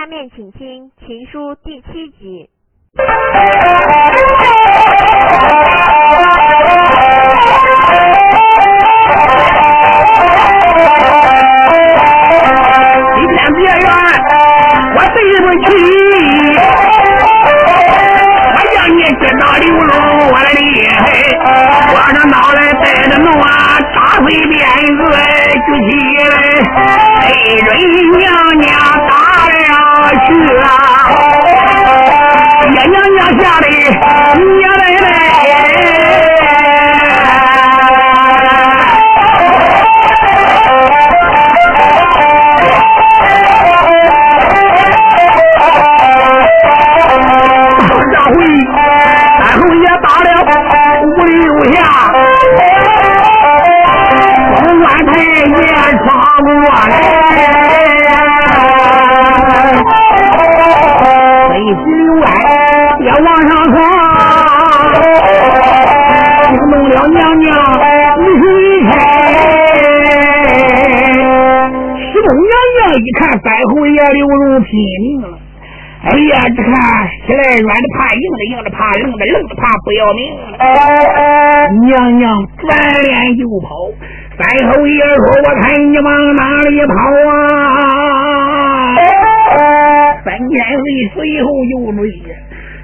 下面请听《情书》第七集。今天别怨我对不起，我让你知道刘荣我的厉害，我这脑袋带着怒啊，扎碎鞭子举起来，背准娘娘打了去啊，爷娘娘吓得娘奶奶。过来，北巡外也往上闯，惊动了娘娘李水开。石公娘娘一看三后爷刘荣拼命了。哎呀，这看起来软的怕硬的，硬的怕愣的，愣的怕不要命了。娘娘转脸就跑，白侯爷说：“我看你往哪里跑啊？”三千岁随后就追，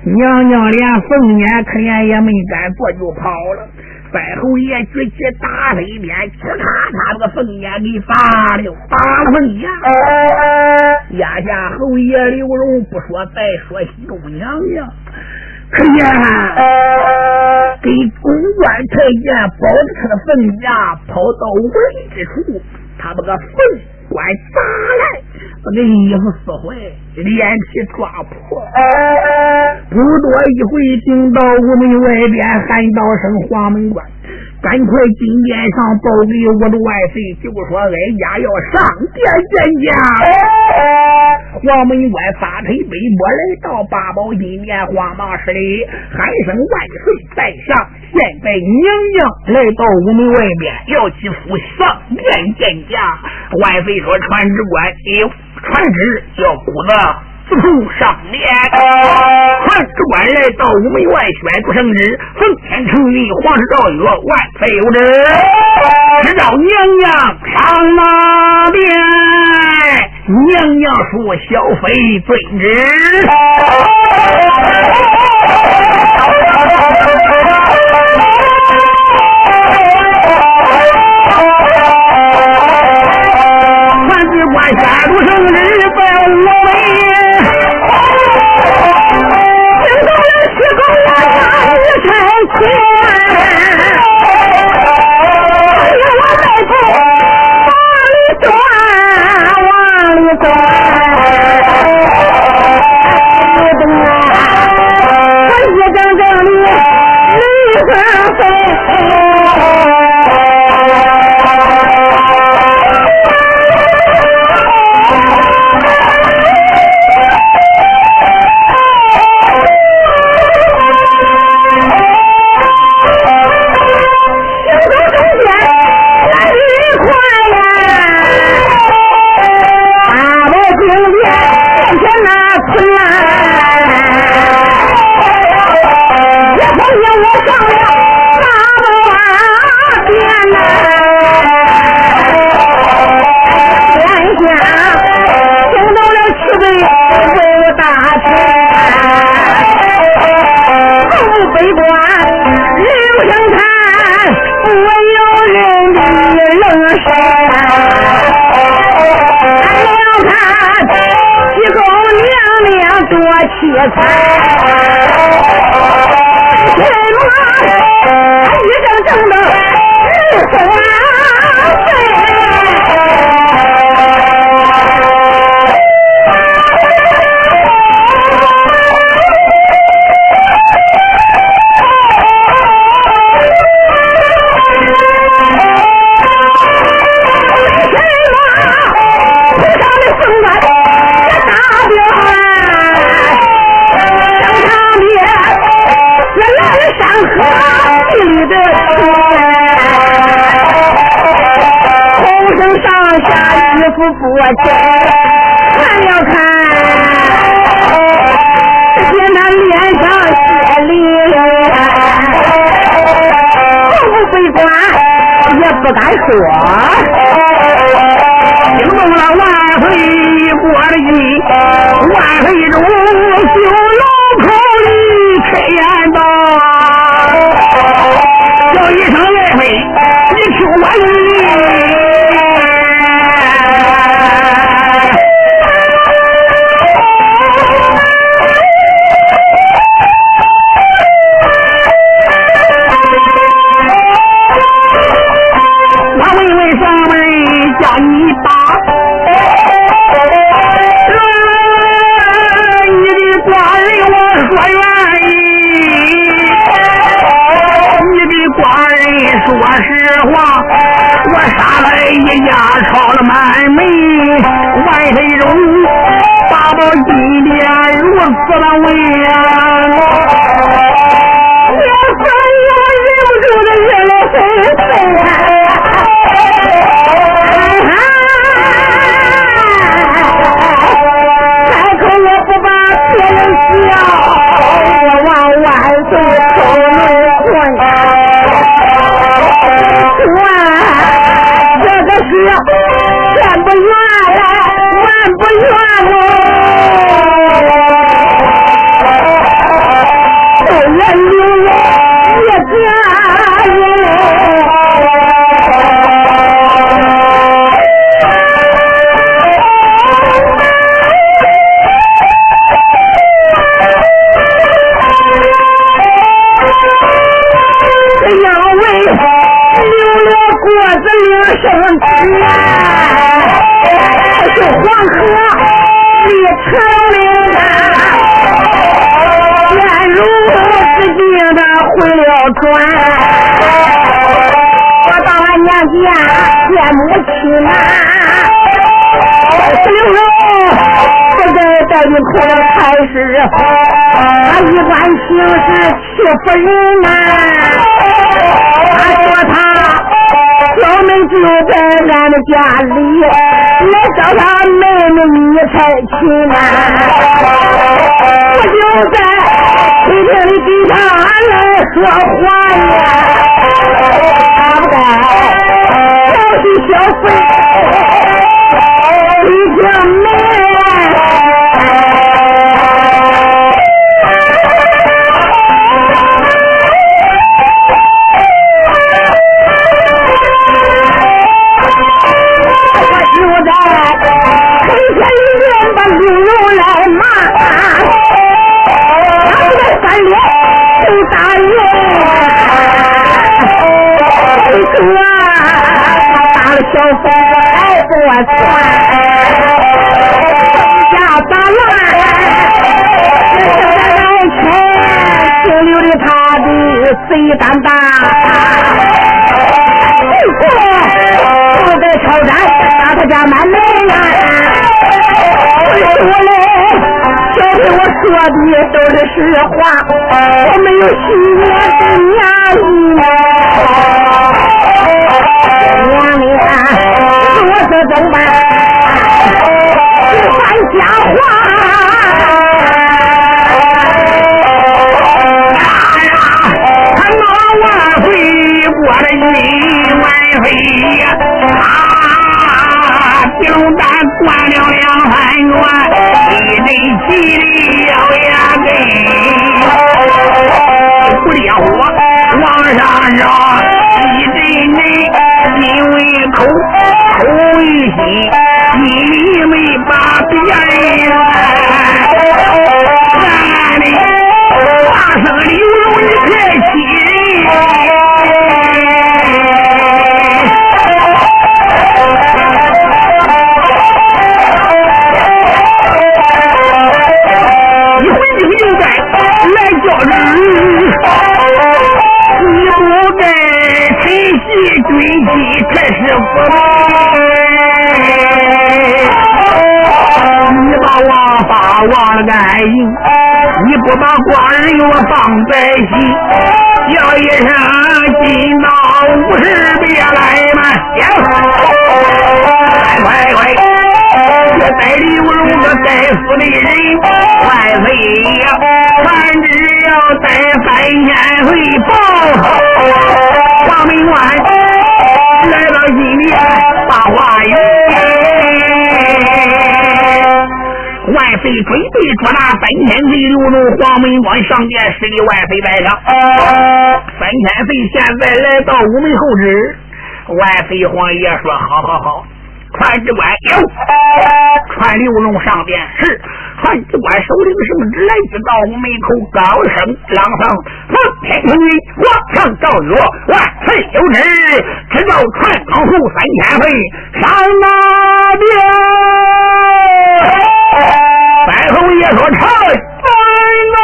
娘娘连凤眼可怜也没敢做，就跑了。白侯爷举起大飞鞭，咔嚓，把个凤眼给拔了，拔了凤眼。压下侯爷刘荣不说，再说西宫娘娘。可呀，给公关太监保着他的凤牙，跑到无人之处，他把个凤冠砸了，把那衣服撕坏，脸皮抓破。不多一会，听到屋门外边喊道声：“黄门关！”赶快进殿上报给我的万岁，就说哀家要上殿见驾。黄门关撒腿背波来到八宝金殿，慌忙施礼，喊声万岁在上。现在娘娘来到屋门外边，要其父上殿见驾。万岁说：“传旨官，有传旨叫姑子。”自从上殿，传旨官来到午门外宣布圣旨，奉天承运，皇室诏曰：万岁有旨，只召娘娘上马殿。娘娘说：小妃遵旨。俺要看西宫娘娘多凄惨，什么不敢说。黄河，是黄河里成了山，便如此地的回了转。我到俺娘家见母亲呐，刘荣不在带你哭了才是，他一般行事欺负人呐，俺说他。小妹就在俺的家里，来找他妹妹你才去呢，我就在客厅里给他来说话呀，他不敢，小心小费，你听没？我穿，家打乱，这在前就留的他的贼胆大。不在朝山打他家满门呀！我嘞，给我说的都是实话，我没有虚言的压力。娘的！这怎么办？说假话！哎呀，他那万岁过了一万岁呀！啊，顶大灌了两三元，一阵气的咬牙根，不烈火往上烧，一阵阵因为口。口一心，你没把别人暗暗的话声流露，你太亲。不把寡人我放在心，叫一声金老五十别来嘛！快快快，这带刘荣个带死的人，万岁呀！传旨要带三千回报，黄门关。万岁准备捉拿三千岁刘荣，黄门关上殿施礼，万岁在上。三千岁现在来到午门候旨，万岁皇爷说：好好好。传旨官有，传刘龙上殿是。传旨官手领圣旨来至到门口，高声朗诵：奉天承运，皇上诏曰，万岁有旨，直到传堂后三千岁上马殿。白侯爷说：臣在那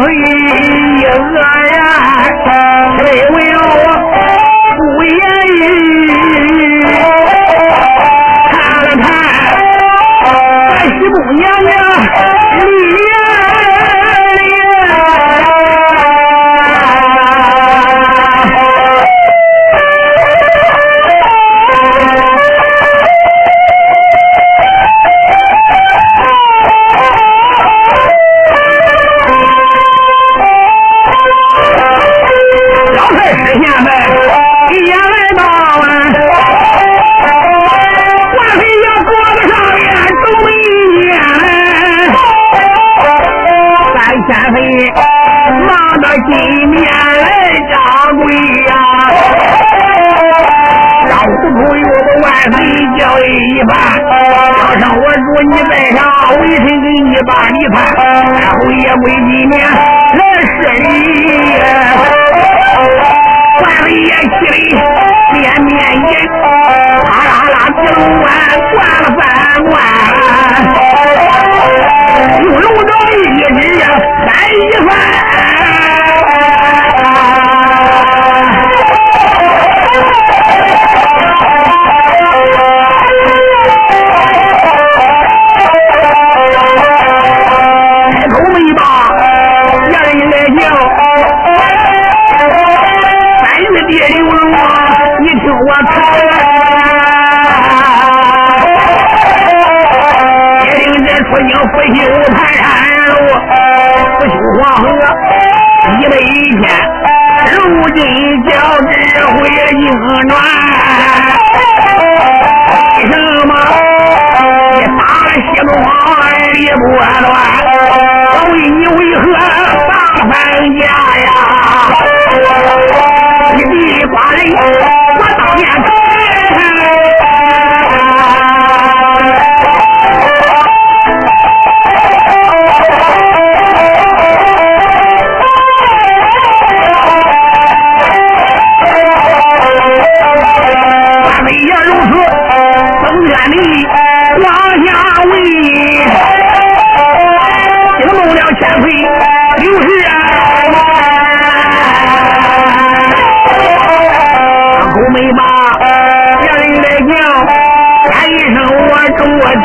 哎呀呀呀呀我了三碗五路灯一只三一份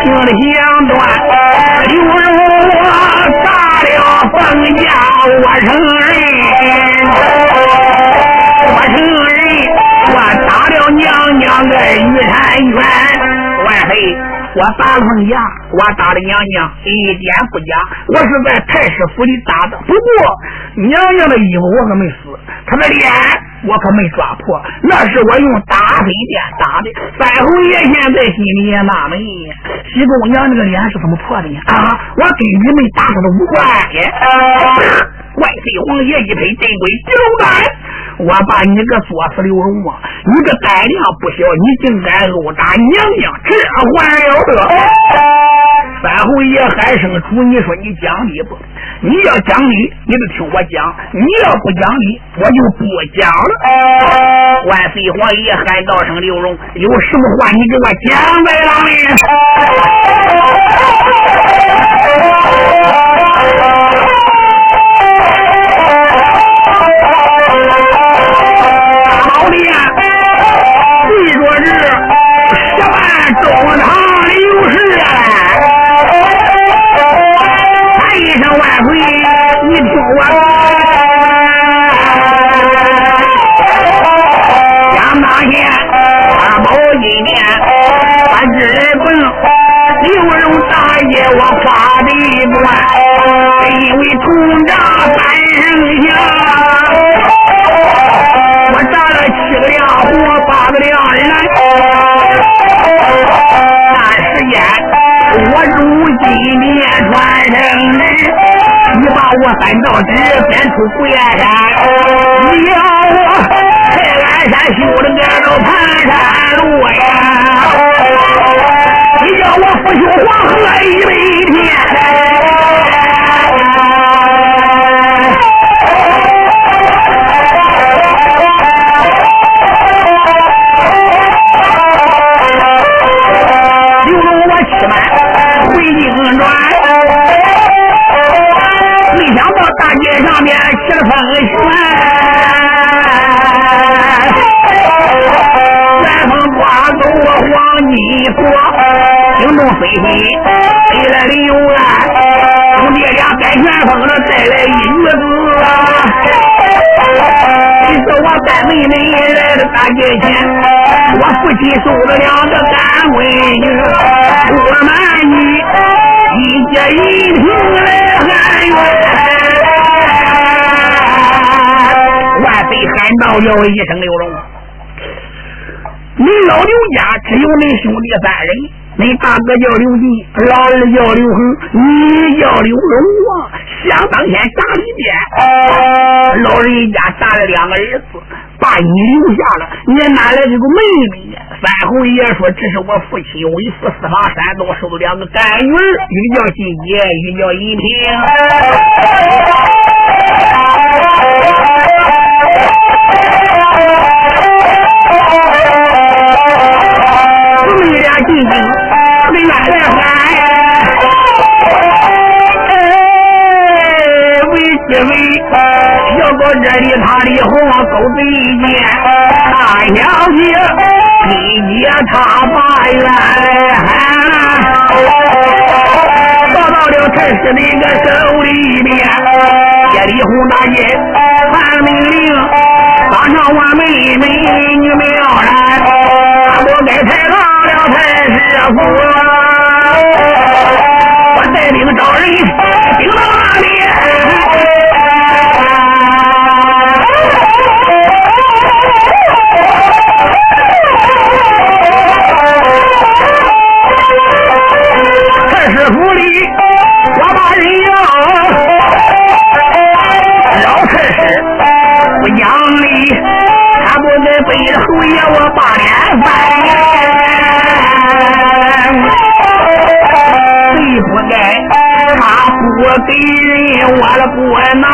我的香断，犹如我打了凤家，我承认，我承认，我打了娘娘的玉山拳。万岁，我打凤家，我打了娘娘一点不假，我是在太师府里打的。不过娘娘的衣服我可没撕，她的脸。我可没抓破，那是我用打飞剑打的。三侯爷现在心里也纳闷：西宫娘那个脸是怎么破的呀？啊，我跟你们打他的无关。万岁皇爷一拍镇规，刘干。我把你个作死刘荣啊！你个胆量不小，你竟敢殴打娘娘，这还了得！三侯爷喊声主，你说你讲理不？你要讲理，你就听我讲；你要不讲理，我就不讲了。万岁皇爷喊道声刘荣，有什么话你给我讲来了。对着是十万中堂 name 我带妹妹来到大街前，我父亲收了两个干闺女，我满意，一家一听来喊冤，万岁喊道叫一声刘荣，你老刘家只有你兄弟三人。你大哥叫刘进，老二叫刘恒，你叫刘龙啊！想当天打里边，老人家打了两个儿子，把你留下了，你哪来这个妹妹呀？三侯爷说：“这是我父亲为父四方山东收的两个干女儿，一个叫金杰，一个叫银平。进京。”没来来喊，哎，为几位要到这里，他的红狗贼见，大小姐你接他把冤喊，到到了陈氏的一个手里面，叶丽红大姐喊命令，当上我妹妹女苗然，我该派哪了太师傅我带领着人民顶到那里太师府里我把人妖饶太师我养你。不该背着侯爷我把脸翻。不该，他不给人挖了锅脑，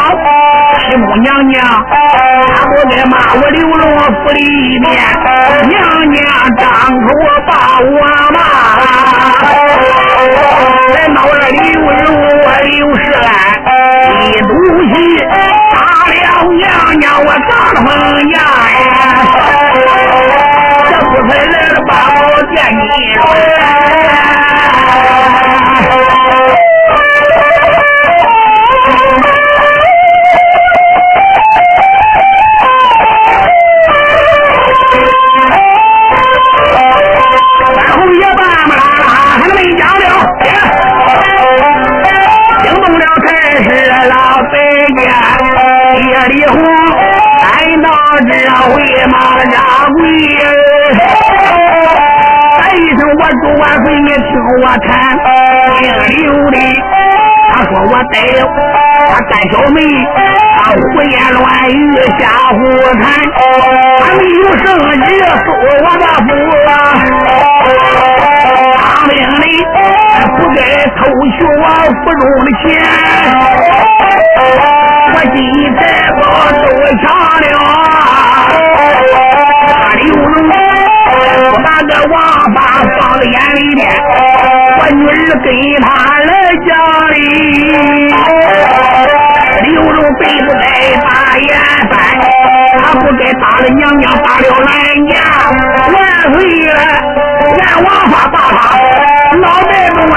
师母娘娘，他不该骂我刘龙府里面，娘娘张口把我骂，在闹了刘荣我刘世安一赌气，打了娘娘我张凤牙呀，这不才来了八宝殿里。这回马扎跪，喊一声我祝万岁，你听我谈，姓刘的，他说我逮他干小妹，他胡言乱语瞎胡谈，他没有圣旨收我的福，当兵的不该偷取我府中的钱。我金财宝都抢了，大刘荣不把个王八放在眼里边，我女儿跟他来家里，刘荣背不该把眼翻，他不该打了娘娘，打了俺家，万岁了，俺王八把他脑袋都歪。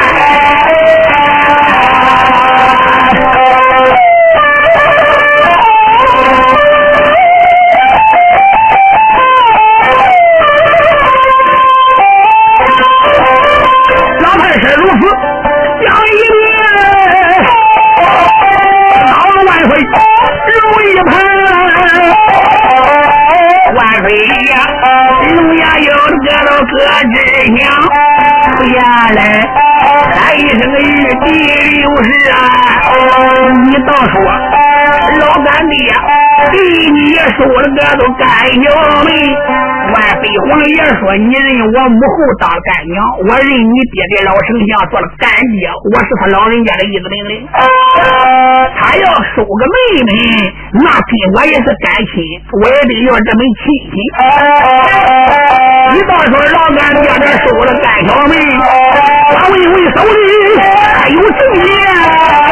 飞呀，龙呀哟，这老哥真响，不下来，喊一声玉帝有事啊！你倒说，老干爹。对你说了个都干娘妹，万岁皇爷说你认我母后当干娘，我认你爹的老丞相做了干爹，我是他老人家的意思命令。他要收个妹妹，那跟我也是干亲，我也得要这门亲戚。你倒说让俺爹这收了干小妹，他为为手里还有情节。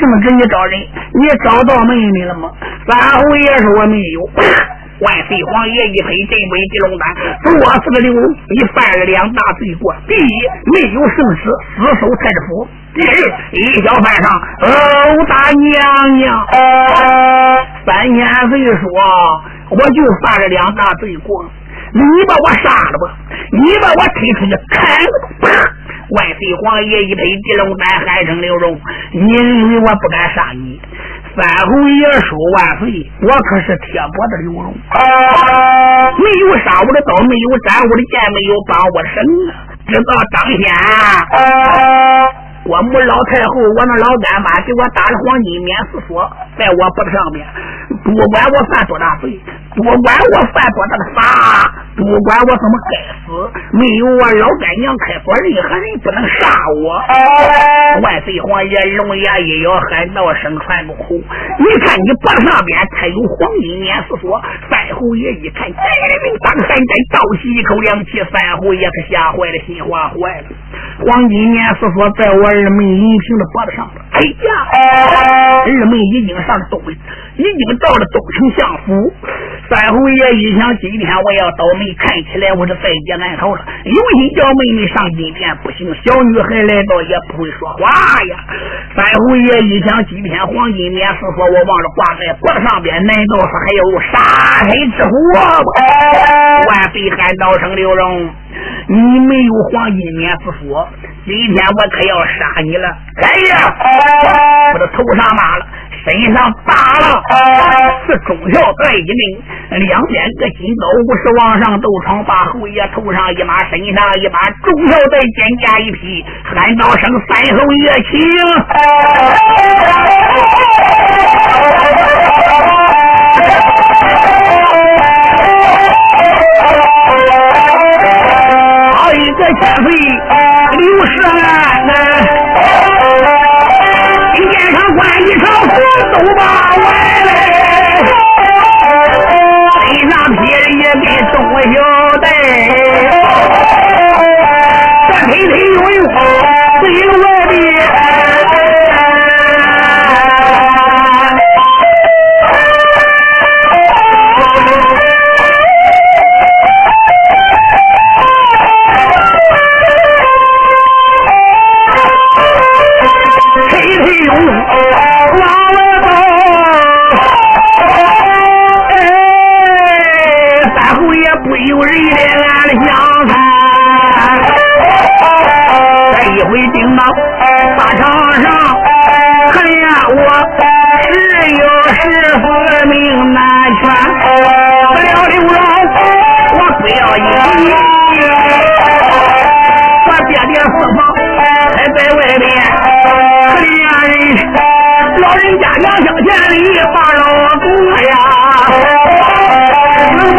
什么直接找人？你找到妹妹了吗？三侯爷说我没有。万岁皇爷一拍镇北地龙丹，我是个刘，你犯了两大罪过：第一，没有圣旨，死守太子府；第二，一小犯上，殴打娘娘。三千岁说，我就犯了两大罪过，你把我杀了吧，你把我推出去砍了。万岁皇爷一推地龙丹，喊声刘荣，你以为我不敢杀你？三侯爷说万岁，我可是铁脖子刘荣，没有杀我的刀，没有斩我的剑，没有绑我的绳啊！直到当天。我母老太后，我那老干妈给我打的黄金免死锁，在我脖子上面，不管我犯多大罪，不管我犯多大的法，不管我怎么该死，没有我老干娘开锁，任何人不能杀我。万岁皇爷龙牙一咬，喊道声传不口。你看你脖子上边才有黄金免死锁。三侯爷一看，真命当山寨，倒吸一口凉气。三侯爷可吓坏了，心慌坏了。黄金免死锁在我。二妹银平的脖子上了，哎呀！二妹已经上了东，已经到了东城相府。三侯爷一想，今天我要倒霉，看起来我是在劫难逃了。有心叫妹妹上金殿，不行，小女孩来到也不会说话呀。三侯爷一想，今天黄金面是说我忘了挂在脖子上边，难道是还有杀身之祸吗？万岁喊道声刘荣，你没有黄金面是说。今天我可要杀你了！哎呀，我的头上麻了，身上打了，是忠孝在一命，两边各金刀，五十往上斗闯，把侯爷头上一马，身上一马，忠孝在肩胛一匹，喊道声三侯爷请。个千岁！刘世安呐，殿上官一朝福都把完嘞，身上披的也给东小带，这推推拥拥最外边。哎呦拉了粑哎饭后也不由人的俺的香这一回盯到大场上哎呀可怜我十有十五命难全不要流浪我不要你老人家，两相钱里把老了我。呀，能不？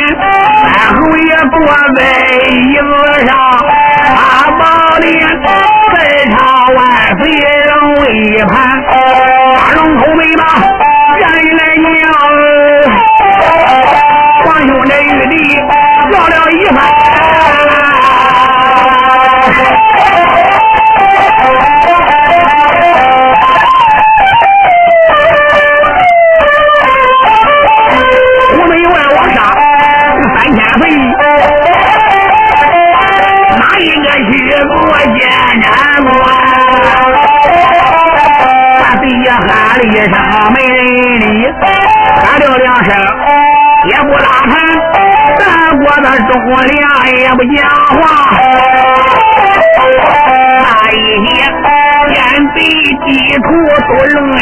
三侯爷坐在椅子上，他宝殿在朝万岁龙一盘，大龙口眉毛站来娘，皇兄这玉帝叫了一番。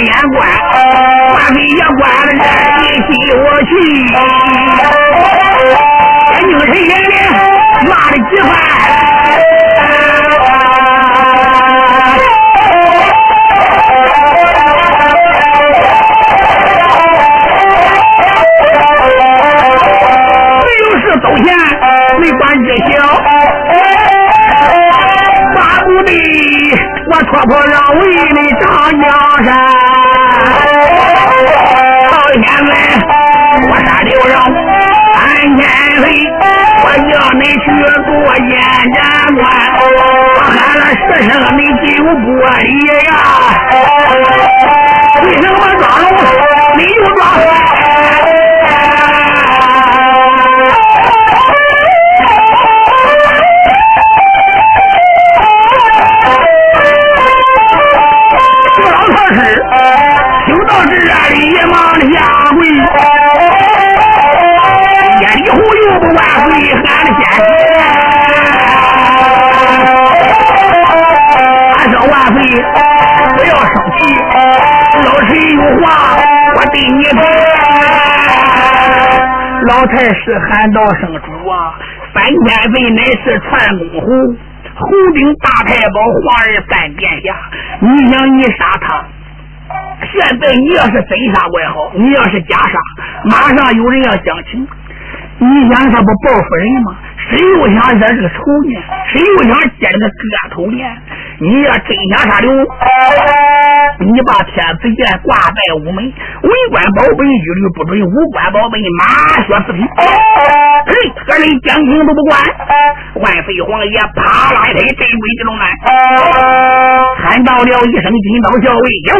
眼观，万岁爷关了这你逼我去，眼睛谁眼里骂了几番。天黑，我叫你去做监斩官，我喊了十声你就不理呀？为什么装你又装？老太师喊道声主啊，三千岁乃是传公侯。侯顶大太保皇儿三殿下，你想你杀他？现在你要是真杀我也好，你要是假杀，马上有人要讲情。你想他不报复人吗？谁又想惹这个仇呢？谁又想结这个割头呢？你要真想杀刘，你把天子剑挂在午门，文官宝贝一律不准，武官宝贝马血四匹。嘿，何人讲情都不管。万岁皇爷啪啦一声，镇鬼之龙来，喊到了一声金刀校尉有，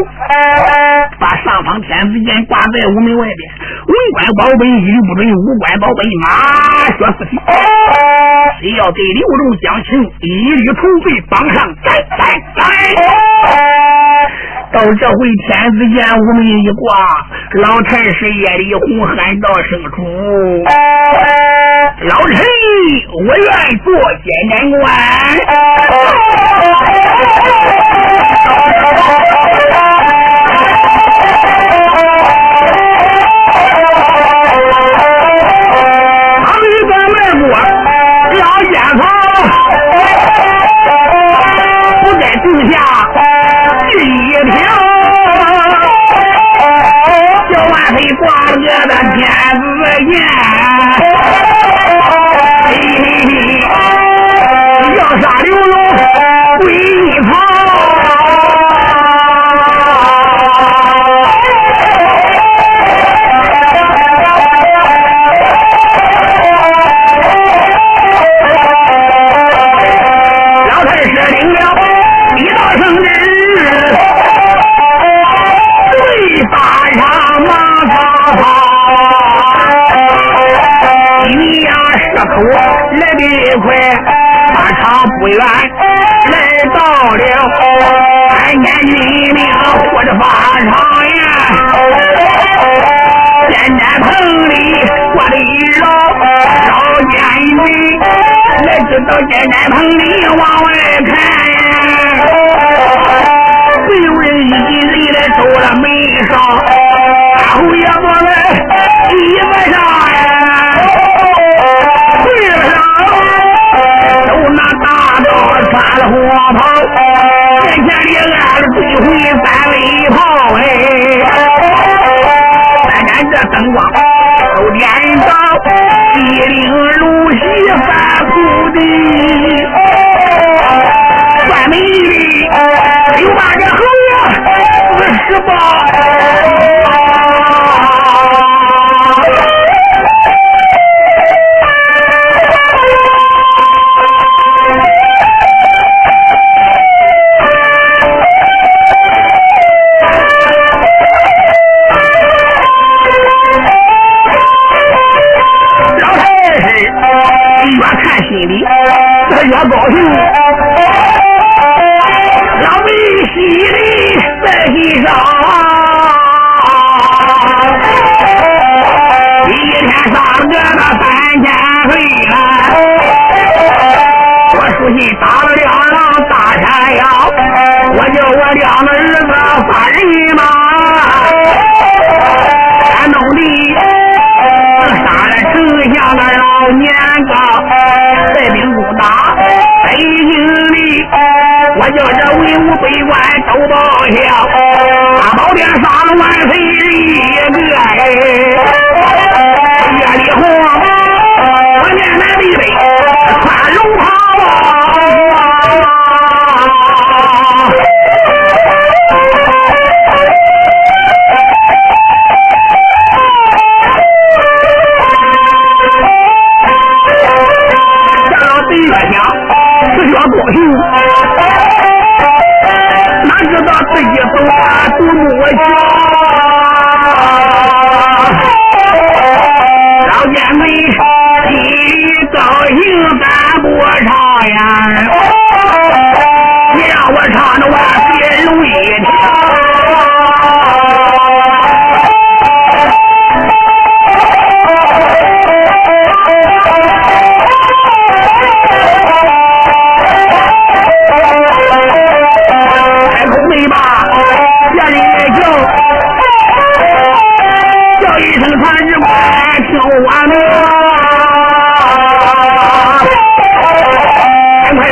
把上方天子剑挂在午门外边，文官宝贝一律不准，武官宝贝马血四匹。谁要对刘荣讲情，一律除罪，绑上斩斩斩！到这回天子见无名一挂，老太师夜里红喊道声主，老臣我愿做监斩官。唐一个卖过老奸房，不该定下第一条，叫万岁挂了个的天子剑。嘿嘿嘿要杀刘荣归来得快，马超不远来到了，看见军令或者法场呀。监斩棚里挂的一绕绕监狱，来知道监斩棚里往外看呀，没有人一进人来走了门上，大侯爷坐在椅子上火炮，面前里按了追回三雷炮哎。三盏这灯光都点着，西陵如洗三铺地，算美丽，又把这侯爷四十八。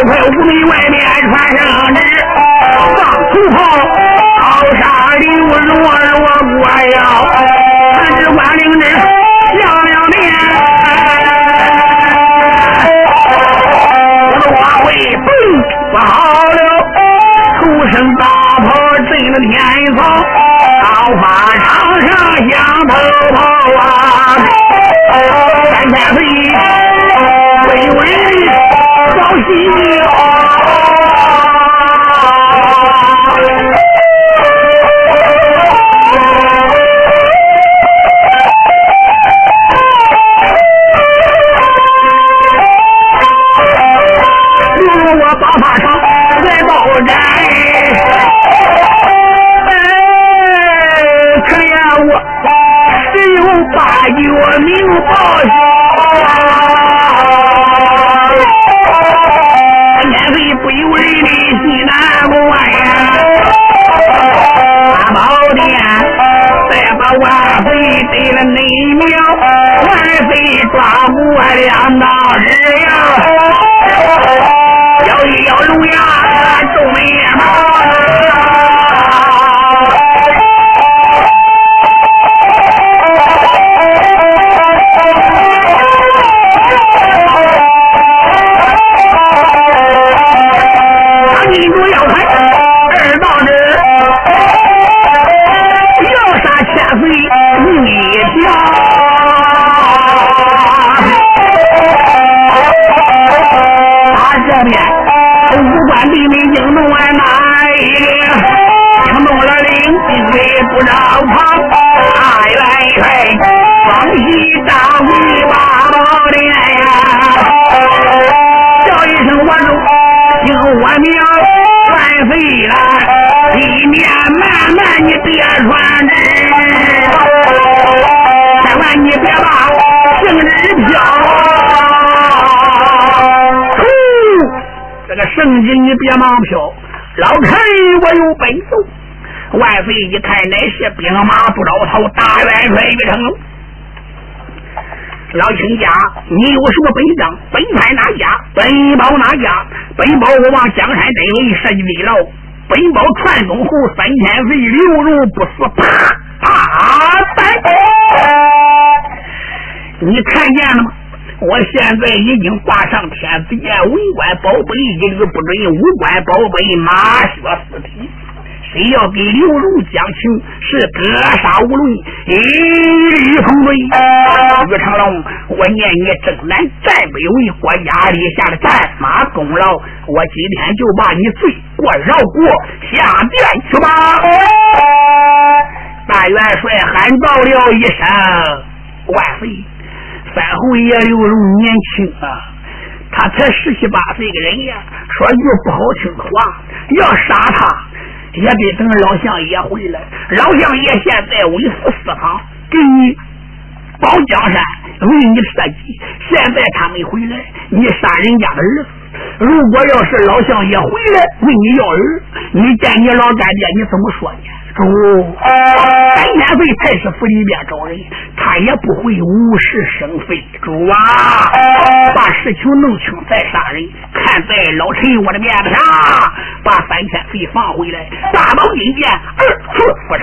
在五里外面传上旨，放土炮，刀杀刘罗罗锅呀！参只官领旨，亮亮面，罗会嘣不好了，出声大炮震了天朝，高法场上响头炮啊！三千岁，威威。小心啊！别忙飘，老臣我有本奏。万岁一看，乃是兵马不着头，大元帅于成龙。老亲家，你有什么本账？本派哪家？本宝哪家？本宝我往江山镇里设计的牢。本宝传宗后三千岁，刘荣不死，啪啊！你看见了吗？我现在已经挂上天子殿，文官宝贝一律不准，武官宝贝马血四体。谁要给刘荣讲情，是格杀无论，一律封罪。于长龙，我念你征南战北为国家立下的战马功劳，我今天就把你罪过饶过，下殿去吧。大元帅喊道了一声：“万岁！”三侯爷刘荣年轻啊，他才十七八岁的人呀，说句不好听的话，要杀他。也得等老相爷回来。老相爷现在为父四方，给你保江山，为你设计。现在他没回来，你杀人家的儿子。如果要是老相爷回来问你要儿，你见你老干爹，你怎么说呢？主，三千岁太师府里边找人，他也不会无事生非。主啊，把事情弄清再杀人。看在老陈我的面子上，把三千岁放回来。大宝金剑，二次复审，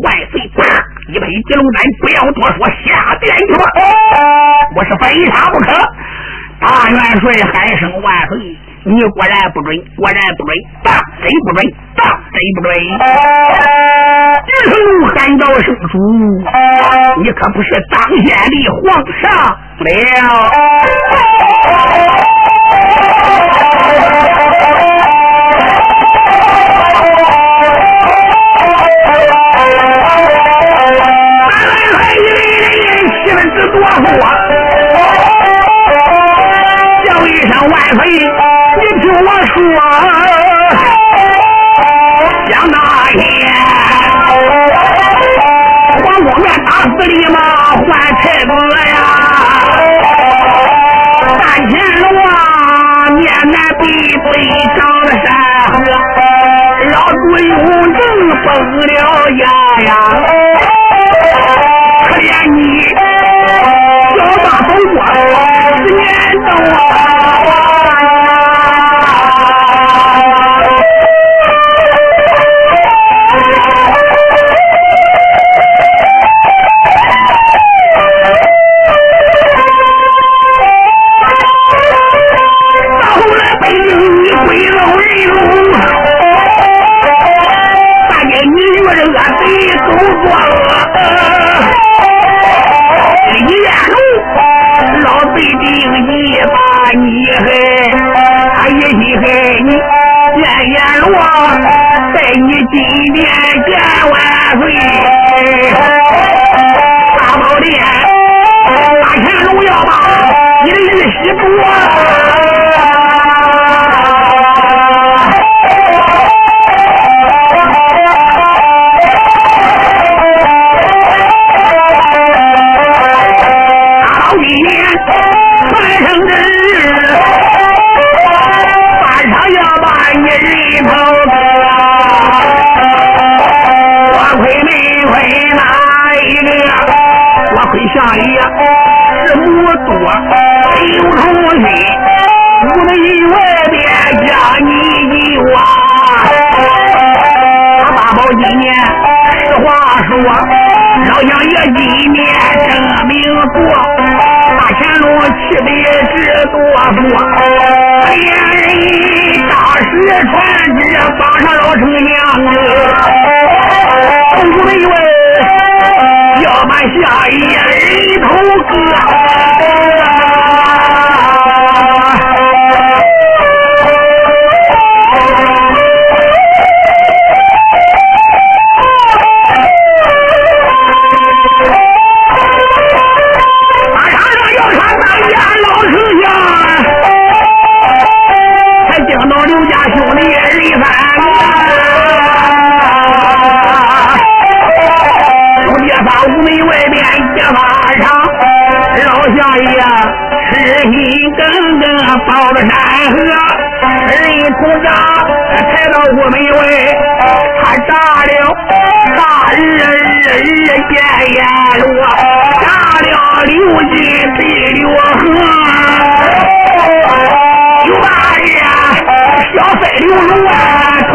万岁！啪一拍金龙丹，不要多说，下殿去吧。我是非杀不可。大元帅喊声万岁。你果然不准，果然不准，当真不准，当真不准！一声喊道：“圣主，你可不是当先的皇上了！”俺来一位人，气氛之多火，叫一声万岁。你听我说，想那天皇宫院打死李马换太子呀，三千罗面南背对长了山河，老朱永正崩了牙呀，可怜你小大走过十年都啊。俺一心爱你，见阎罗，带你今年见万岁，大宝殿，大乾隆要把你的玉玺夺。相爷是母多，有同心，无内外边家你有啊。他八宝今年实话说，老相爷今年正名过，大乾隆气的直哆嗦，连人大石传旨，帮上老丞相，无内外。满心哎呀一头哥来到屋门外，他炸了大日人也阎罗，炸了刘金被刘和，小飞刘龙啊头。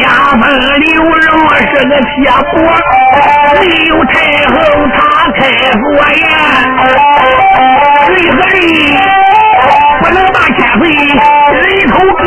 家门刘荣是个铁骨，刘太后她开国呀，任何人不能把千岁人头割。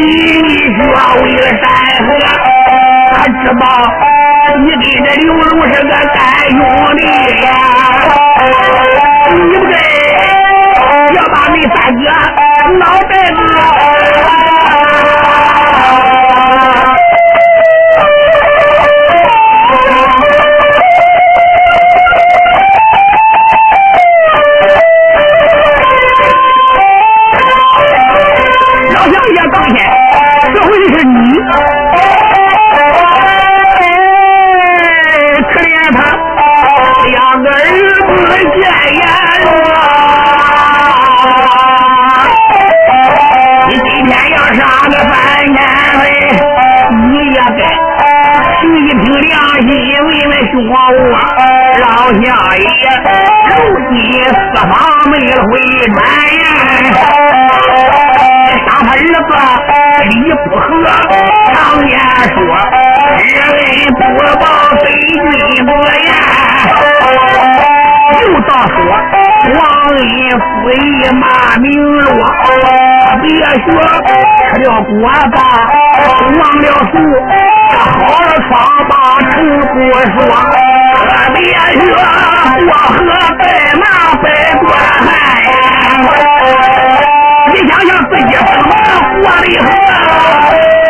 你越为了山河，他知道你跟这刘龙是个干兄弟呀。你不该要把你三哥脑袋子。你可怜他，两个儿子见阎。你今天要杀个三，你也该凭一凭良心老爷，如今四方没回门。儿子理不和，常言说，人恩不报，非君不言。又到说，王恩夫一骂名落，别学吃了锅巴，忘了俗，好了疮疤成不说，别学过河白马拜过汉。你想想自己怎么活的好啊！